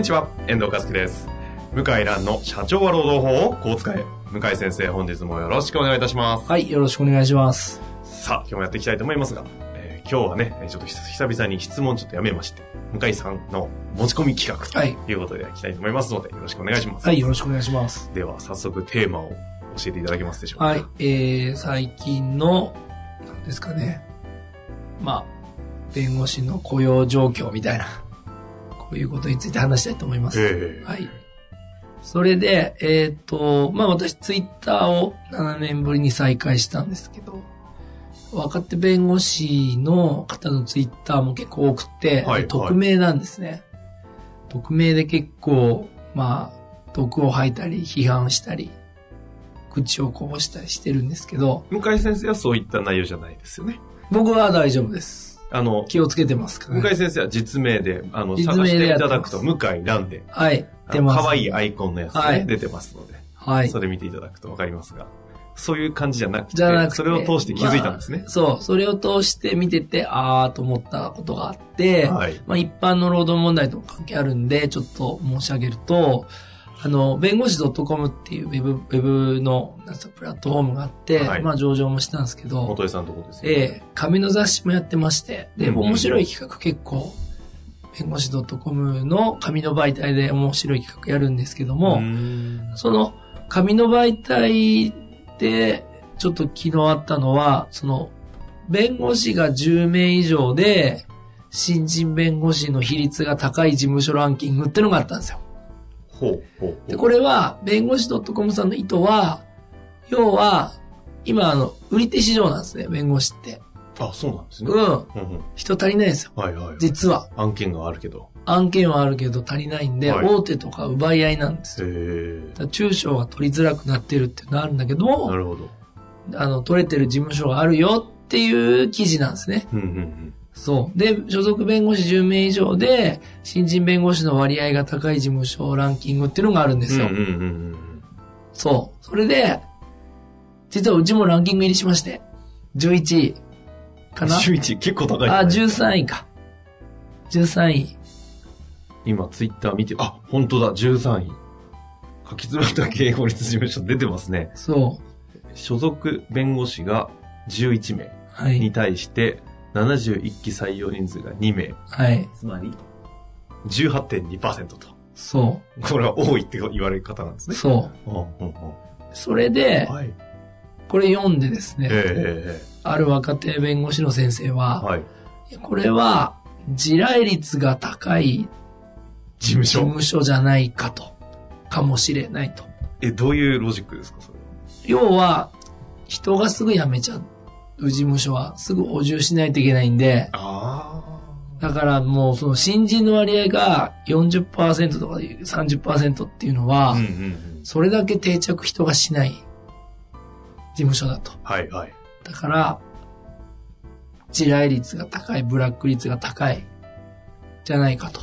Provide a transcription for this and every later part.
にちは、遠藤和樹です。向井蘭の社長は労働法をこう使え。向井先生、本日もよろしくお願いいたします。はい、よろしくお願いします。さあ、今日もやっていきたいと思いますが、えー今日はね、ちょっと久々に質問ちょっとやめまして、向井さんの持ち込み企画とはいいうことでやきたいと思いますので、よろしくお願いします。はい、よろしくお願いします。では、早速テーマを教えていただけますでしょうか。はい、えー、最近の、なんですかね。まあ、弁護士の雇用状況みたいな、こういうことについて話したいと思います。ええはい。それで、えっ、と、まあ私ツイッターを7年ぶりに再開したんですけど、若手弁護士の方のツイッターも結構多くて、はいで匿名なんですね。匿名で結構、まあ、毒を吐いたり、批判したり、口をこぼしたりしてるんですけど、向井先生はそういった内容じゃないですよね。僕は大丈夫です。あの、気をつけてますから、向井先生は実名で、あの、実探していただくと、向井蘭で、はい、あ出ます。の可愛いアイコンのやつがね、はい出てますので、はい。それ見ていただくとわかりますが、そういう感じじゃなくて、じゃなくて。それを通して気づいたんですねま。あそう、それを通して見てて、あーと思ったことがあって、はい。まあ一般の労働問題とも関係あるんで、ちょっと申し上げると、あの、弁護士 .com っていうウェブ、ウェブの、なんつうのプラットフォームがあって、はい。まあ上場もしたんですけど、元江さんのとこですよ、ええ紙の雑誌もやってまして、で、面白い企画結構、弁護士 .com の紙の媒体で面白い企画やるんですけども、その紙の媒体でちょっと昨日あったのは、その弁護士が10名以上で新人弁護士の比率が高い事務所ランキングってのがあったんですよ。ほう、ほう、ほで、う。これは弁護士 .com さんの意図は、要は今あの、売り手市場なんですね、弁護士って。あ、そうなんですね。うん。人足りないんですよ。はいはい。実は。案件があるけど。案件はあるけど足りないんで、はい大手とか奪い合いなんですよ。中小が取りづらくなってるっていうのがあるんだけどえ。なも、るほど。あの、取れてる事務所があるよっていう記事なんですね。うんうんうん。そう。で、所属弁護士10名以上で、新人弁護士の割合が高い事務所ランキングっていうのがあるんですよ。うんうんうんうん。そう。それで、実はうちもランキング入りしまして、11位かな？週一結構高い、ね。あ、13位か。13位。今、ツイッター見て、あ、本当だ、13位。書き詰まった経営法律事務所出てますね。そう。所属弁護士が11名にはい。対して、71期採用人数が2名。はい。つまり、18.2%と。そこれは多いって言われる方なんですう。ね。そう。うんうんうんそれで、はい。これ読んでですね、えある若手弁護士の先生えは、はい。これは、地雷率が高い事務所。事務所じゃないかと。かもしれないと。え、どういうロジックですか、それは？要は、人がすぐ辞めちゃう事務所はすぐ補充しないといけないんで、あだからもうその新人の割合が40%とか30%っていうのは。それだけ定着人がしない事務所だと。はいはい。だから、地雷率が高い、ブラック率が高い、じゃないかと。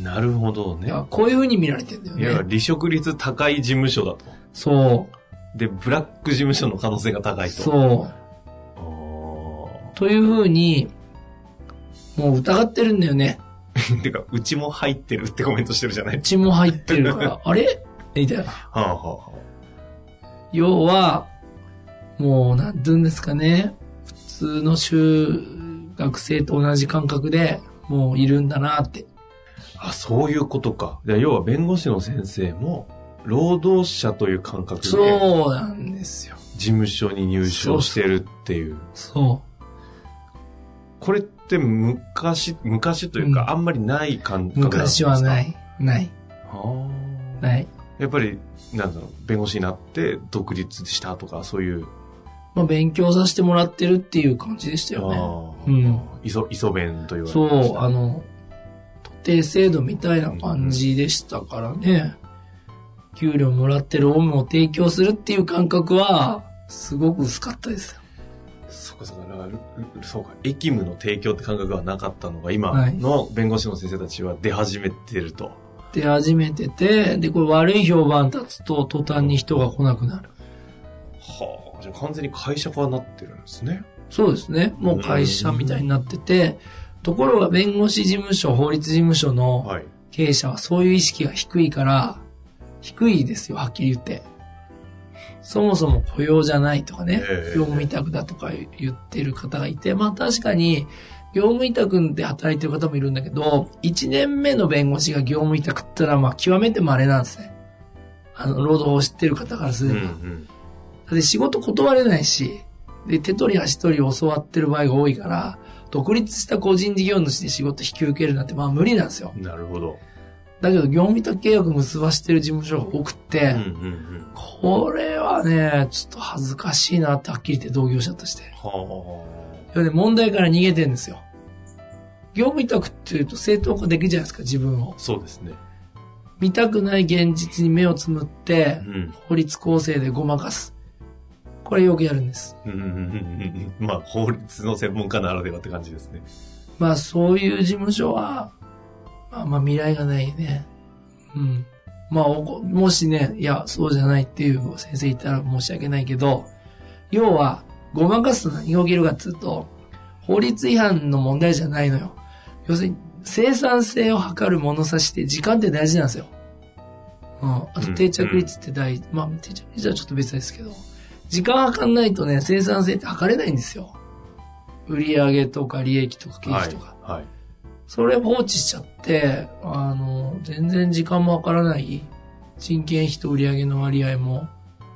なるほどね。こういう風に見られてんだよいや、ね。離職率高い事務所だと。そう。で、ブラック事務所の可能性が高いと。う。そう。という風に、もう疑ってるんだよね。てか、うちも入ってるってコメントしてるじゃない？うちも入ってるから、あれ？みたいな。はあはあは要は、もう、なんて言うんですかね。普通の中学生と同じ感覚でもういるんだなって。あ。あ、そういうことか。じゃあ要は弁護士の先生も、労働者という感覚で、そうなんですよ。事務所に入所してるっていう。そこれって昔、昔というか、うんあんまりない感う。覚なんですか？昔はないい。ない。はあない。やっぱり、なんだろう、弁護士になって独立したとか、そういうまあ、勉強させてもらってるっていう感じでしたよね。うんいそ、いそ弁と言われてまそう、あの、徒弟制度みたいな感じでしたからね。給料もらってるオウムを提供するっていう感覚は、すごく薄かったですよ。そうかそうか。だかそうか。駅務の提供って感覚がなかったのが、今はいの弁護士の先生たちは出始めてると。で、始めてて、で、これ悪い評判立つと途端に人が来なくなる。はあ。じゃあ完全に会社化になってるんですね。そうですね。もう会社みたいになってて、ところが弁護士事務所、法律事務所のはい。経営者はそういう意識が低いから、低いですよ、はっきり言って。そもそも雇用じゃないとかねええ、業務委託だとか言ってる方がいて、まあ確かに、業務委託で働いてる方もいるんだけど、1年目の弁護士が業務委託ってのはまあ極めて稀なんですね。あの、労働法を知ってる方からすうんうれば。ん。だって仕事断れないし、で、手取り足取り教わってる場合が多いから、独立した個人事業主で仕事引き受けるなんてまあ無理なんですよ。なるほど。だけど業務委託契約結ばしてる事務所が多くて、うんうんうん。これはね、ちょっと恥ずかしいなってはっきり言って同業者として。はいやね、問題から逃げてんですよ。業務委託って言うと正当化できるじゃないですか、自分をあ。。そうですね。見たくない現実に目をつむってう、ん。法律構成でごまかす。これよくやるんです。うんうんうんうんうん。まあ、法律の専門家ならではって感じですね。まあそういう事務所は、まあまあ未来がないね。うん。まあおこ、もしね、いや、そうじゃないっていう先生いたら申し訳ないけど、要は、ごまかすと何が起きるかっていうと、法律違反の問題じゃないのよ。要するに、生産性を測る物差しって時間って大事なんですよ。うん。あと定着率って大事。まあ、定着率はちょっと別ですけど、時間測んないとね、生産性って測れないんですよ。売上とか利益とか経費とか。はい。はい。それ放置しちゃって、あの、全然時間もわからない。人件費と売上の割合も、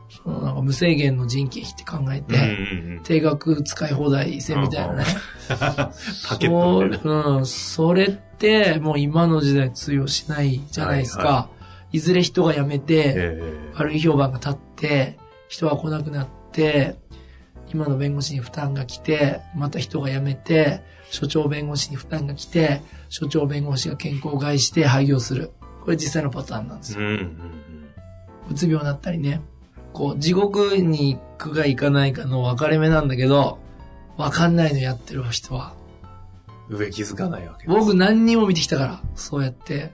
そのなんか無制限の人件費って考えて、うんうんうん。定額使い放題制みたいなね。パケットみたいな。そうん、それってもう今の時代通用しないじゃないですか。いはいはずれ人が辞めて、え悪い評判が立って、人が来なくなって、今の弁護士に負担が来て、また人が辞めて、所長弁護士に負担が来て、所長弁護士が健康を害して廃業する。これ実際のパターンなんですよ。えうんうんうつ病になったりね。こう、地獄に行くか行かないかの分かれ目なんだけど、わかんないのやってる人は。うん。上気づかないわけ。僕何人も見てきたから、そうやって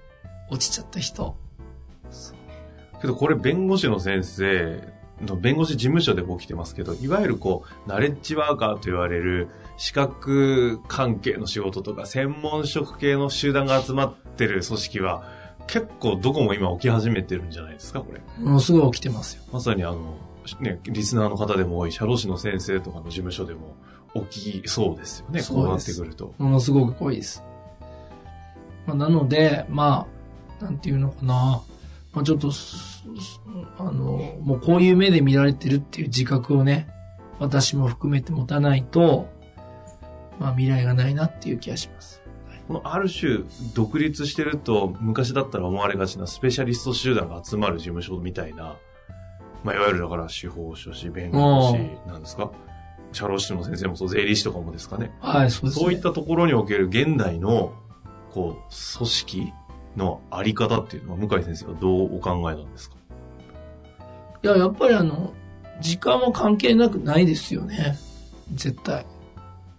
落ちちゃった人。けどこれ弁護士の先生の弁護士事務所で起きてますけど、いわゆるこう、ナレッジワーカーと言われる資格関係の仕事とか専門職系の集団が集まってる組織は結構どこも今起き始めてるんじゃないですか、これ。ものすごい起きてますよ。まさにあの、ね、リスナーの方でも多い社労士の先生とかの事務所でも起きそうですよね、こうなってくると。ものすごく濃いです。まあ、なので、まあ、なんていうのかな。まあ、ちょっとあの、もうこういう目で見られてるっていう自覚をね、私も含めて持たないと、まあ未来がないなっていう気がします。このある種、独立してると、昔だったら思われがちなスペシャリスト集団が集まる事務所みたいな、まあ、いわゆるだから司法書士、弁護士なんですか？社労士の先生もそう、税理士とかもですかね？はい、そうです、ね。そういったところにおける現代の、こう、組織のあり方っていうのは、向井先生はどうお考えなんですか？いや、やっぱりあの、時間は関係なくないですよね。絶対。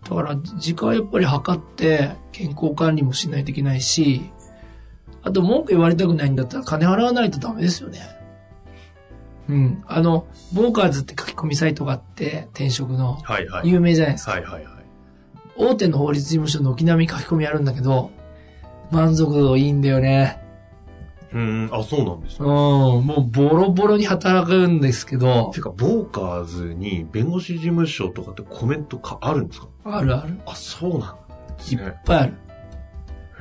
だから、時間はやっぱり測って、健康管理もしないといけないし、あと文句言われたくないんだったら金払わないとダメですよね。うん。あの、ボーカーズって書き込みサイトがあって、転職の。有名じゃないですか。はいはいはい。大手の法律事務所の軒並み書き込みあるんだけど、満足度いいんだよね。うーん、あ、そうなんですうん、ね。もうボロボロに働くんですけどて、か、ボーカーズに弁護士事務所とかってコメントかあるんですか？あるある。あ、そうなんですいっね。ぱいある。へ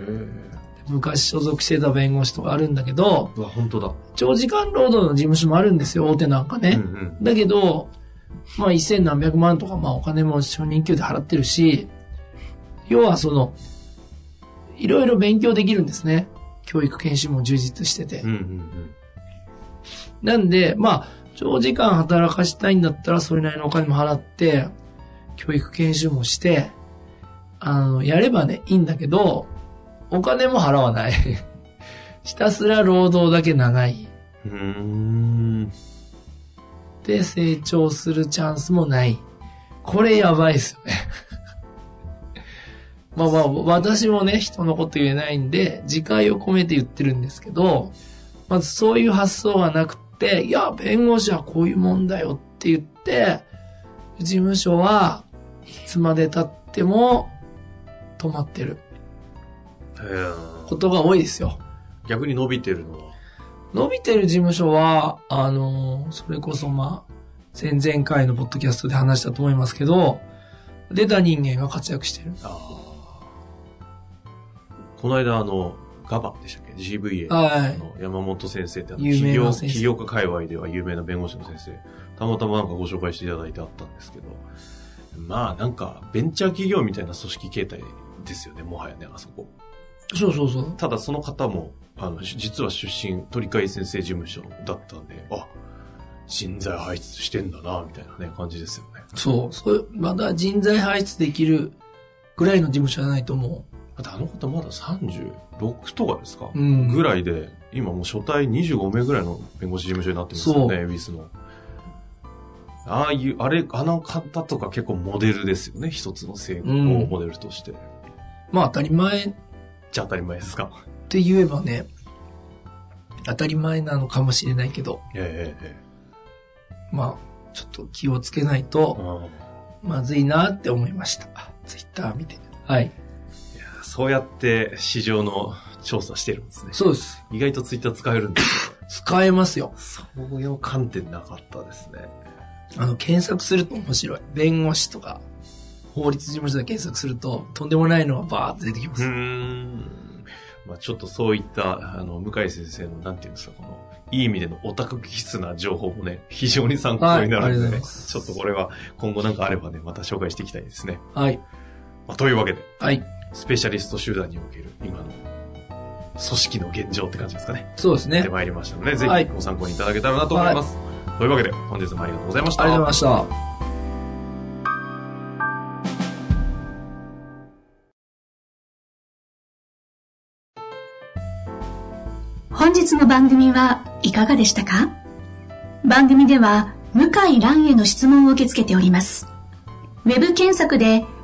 え。昔所属してた弁護士とかあるんだけど、うわ、本当だ。長時間労働の事務所もあるんですよ、大手なんかね。うんうん。だけど、まあ一千何百万とか、まあお金も初任給で払ってるし、要はその、いろいろ勉強できるんですね。教育研修も充実してて。うんうんうん。なんで、まあ、長時間働かしたいんだったらそれなりのお金も払って、教育研修もして、あの、やればね、いいんだけど、お金も払わない。ひたすら労働だけ長い。で、成長するチャンスもない。これやばいですよね。まあまあ、私もね、人のこと言えないんで、自戒を込めて言ってるんですけど、まずそういう発想がなくて、いや、弁護士はこういうもんだよって言って、事務所はいつまで経っても止まってることが多いですよ。逆に伸びてるのは？伸びてる事務所は、あの、それこそまあ、前々回のポッドキャストで話したと思いますけど、出た人間が活躍してる。あーこの間、あの、ガバでしたっけ ?GVA。はいあの山本先生ってあの有企業、名な先生起業家界隈では有名な弁護士の先生。たまたまなんかご紹介していただいてあったんですけど。まあなんか、ベンチャー企業みたいな組織形態ですよね、もはやね、あそこ。そうそうそう。ただその方も、あの、し実は出身、鳥飼先生事務所だったんで、あ、人材輩出してんだな、みたいなね、感じですよね。そう。そうまだ人材輩出できるぐらいの事務所じゃないと思だってあの方まだ36とかですか、う。うん。ぐらいで、今もう初対25名ぐらいの弁護士事務所になってるんですよね、恵比寿の。ああいう、あれ、あの方とか結構モデルですよね、一つの成功うんモデルとして。まあ当たり前っじゃあ当たり前ですか？て言えばね、当たり前なのかもしれないけど、えええまあ、ちょっと気をつけないえと、うんまずいなって思いました。ツイッター見て。はい。そうやって市場の調査してるんですね。そうです。意外とツイッター使えるんですよ。使えますよ。そういう観点なかったですね。あの、検索すると面白い。弁護士とか、法律事務所で検索すると、とんでもないのがバーって出てきます。ん。まあちょっとそういった、あの、向井先生の、なんていうんですか、この、いい意味でのオタク気質な情報もね、非常に参考になるんでね、ますちょっとこれは今後なんかあればね、また紹介していきたいですね。はい。まあ、というわけで、はい。スペシャリスト集団における今の組織の現状って感じですかね。そうですね。で参りましたので、ぜはいひご参考にいただけたらなと思います。というわけで、本日もありがとうございました。ありがとうございました。本日の番組はいかがでしたか？番組では向井蘭への質問を受け付けております。ウェブ検索で